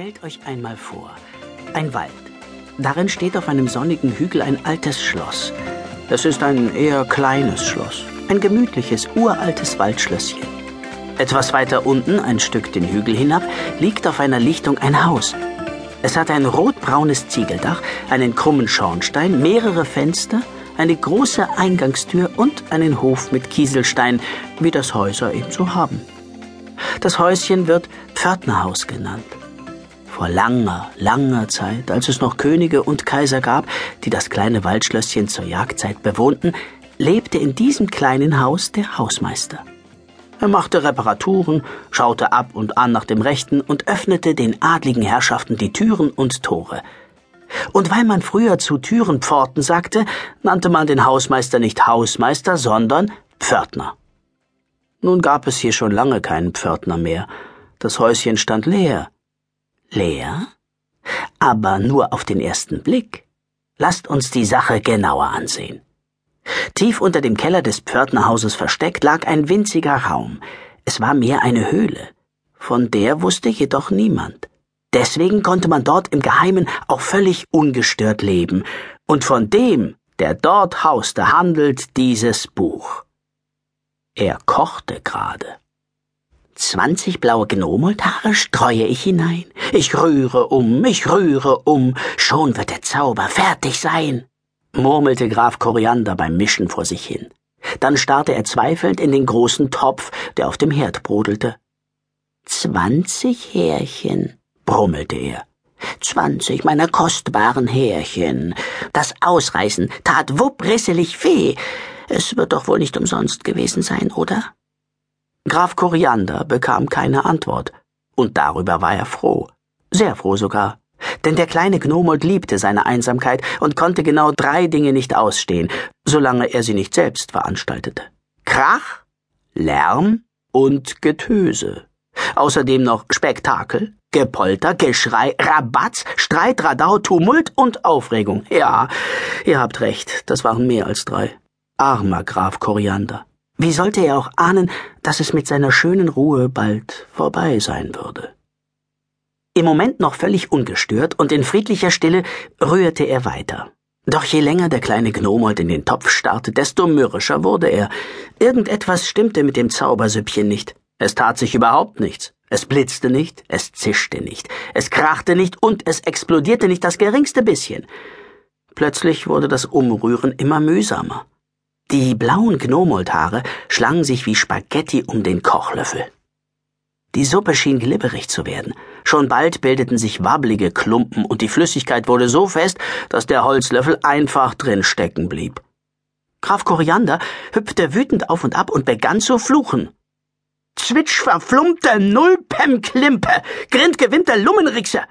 Stellt euch einmal vor, ein Wald. Darin steht auf einem sonnigen Hügel ein altes Schloss. Es ist ein eher kleines Schloss, ein gemütliches, uraltes Waldschlösschen. Etwas weiter unten, ein Stück den Hügel hinab, liegt auf einer Lichtung ein Haus. Es hat ein rotbraunes Ziegeldach, einen krummen Schornstein, mehrere Fenster, eine große Eingangstür und einen Hof mit Kieselstein, wie das Häuser ebenso haben. Das Häuschen wird Pförtnerhaus genannt. Vor langer, langer Zeit, als es noch Könige und Kaiser gab, die das kleine Waldschlösschen zur Jagdzeit bewohnten, lebte in diesem kleinen Haus der Hausmeister. Er machte Reparaturen, schaute ab und an nach dem Rechten und öffnete den adligen Herrschaften die Türen und Tore. Und weil man früher zu Türenpforten sagte, nannte man den Hausmeister nicht Hausmeister, sondern Pförtner. Nun gab es hier schon lange keinen Pförtner mehr. Das Häuschen stand leer. Leer? Aber nur auf den ersten Blick. Lasst uns die Sache genauer ansehen. Tief unter dem Keller des Pförtnerhauses versteckt lag ein winziger Raum. Es war mehr eine Höhle. Von der wusste jedoch niemand. Deswegen konnte man dort im Geheimen auch völlig ungestört leben. Und von dem, der dort hauste, handelt dieses Buch. Er kochte gerade. Zwanzig blaue Gnomolthaare streue ich hinein. Ich rühre um, ich rühre um, schon wird der Zauber fertig sein, murmelte Graf Koriander beim Mischen vor sich hin. Dann starrte er zweifelnd in den großen Topf, der auf dem Herd brodelte. Zwanzig Härchen, brummelte er. Zwanzig meiner kostbaren Härchen. Das Ausreißen tat wupprisselig weh. Es wird doch wohl nicht umsonst gewesen sein, oder? Graf Koriander bekam keine Antwort, und darüber war er froh, sehr froh sogar, denn der kleine Gnomold liebte seine Einsamkeit und konnte genau drei Dinge nicht ausstehen, solange er sie nicht selbst veranstaltete. Krach, Lärm und Getöse. Außerdem noch Spektakel, Gepolter, Geschrei, Rabatz, Streit, Radau, Tumult und Aufregung. Ja, ihr habt recht, das waren mehr als drei. Armer Graf Koriander. Wie sollte er auch ahnen, dass es mit seiner schönen Ruhe bald vorbei sein würde? Im Moment noch völlig ungestört und in friedlicher Stille rührte er weiter. Doch je länger der kleine Gnomold in den Topf starrte, desto mürrischer wurde er. Irgendetwas stimmte mit dem Zaubersüppchen nicht. Es tat sich überhaupt nichts. Es blitzte nicht, es zischte nicht, es krachte nicht und es explodierte nicht das geringste bisschen. Plötzlich wurde das Umrühren immer mühsamer. Die blauen Gnomoldhaare schlangen sich wie Spaghetti um den Kochlöffel. Die Suppe schien glibberig zu werden. Schon bald bildeten sich wabbelige Klumpen und die Flüssigkeit wurde so fest, dass der Holzlöffel einfach drin stecken blieb. Graf Koriander hüpfte wütend auf und ab und begann zu fluchen. Zwitsch verflummte Nullpem Klimpe, Grind gewinnte Lummenrixe!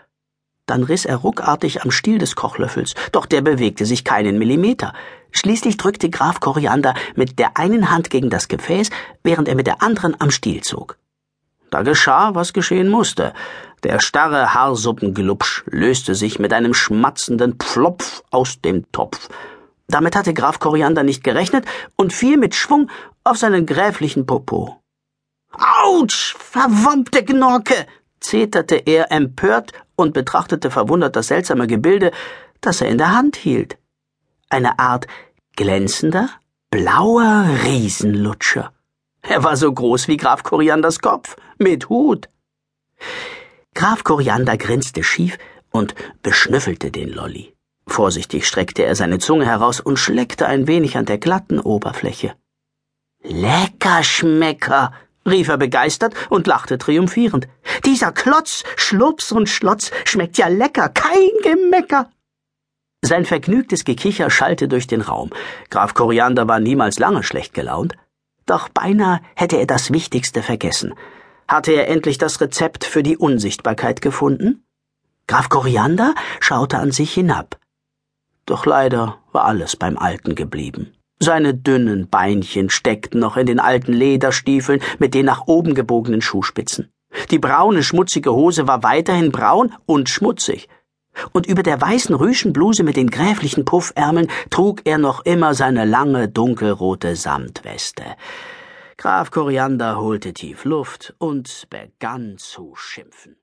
Dann riss er ruckartig am Stiel des Kochlöffels, doch der bewegte sich keinen Millimeter. Schließlich drückte Graf Koriander mit der einen Hand gegen das Gefäß, während er mit der anderen am Stiel zog. Da geschah, was geschehen musste. Der starre Haarsuppenglubsch löste sich mit einem schmatzenden Pflopf aus dem Topf. Damit hatte Graf Koriander nicht gerechnet und fiel mit Schwung auf seinen gräflichen Popo. Autsch, verwombte Gnorke! Zeterte er empört und betrachtete verwundert das seltsame Gebilde, das er in der Hand hielt. Eine Art glänzender, blauer Riesenlutscher. Er war so groß wie Graf Korianders Kopf, mit Hut. Graf Koriander grinste schief und beschnüffelte den Lolli. Vorsichtig streckte er seine Zunge heraus und schleckte ein wenig an der glatten Oberfläche. Lecker Schmecker, rief er begeistert und lachte triumphierend. Dieser Klotz, Schlups und Schlotz schmeckt ja lecker, kein Gemecker. Sein vergnügtes Gekicher schallte durch den Raum. Graf Koriander war niemals lange schlecht gelaunt. Doch beinahe hätte er das Wichtigste vergessen. Hatte er endlich das Rezept für die Unsichtbarkeit gefunden? Graf Koriander schaute an sich hinab. Doch leider war alles beim Alten geblieben. Seine dünnen Beinchen steckten noch in den alten Lederstiefeln mit den nach oben gebogenen Schuhspitzen. Die braune, schmutzige Hose war weiterhin braun und schmutzig. Und über der weißen Rüschenbluse mit den gräflichen Puffärmeln trug er noch immer seine lange, dunkelrote Samtweste. Graf Koriander holte tief Luft und begann zu schimpfen.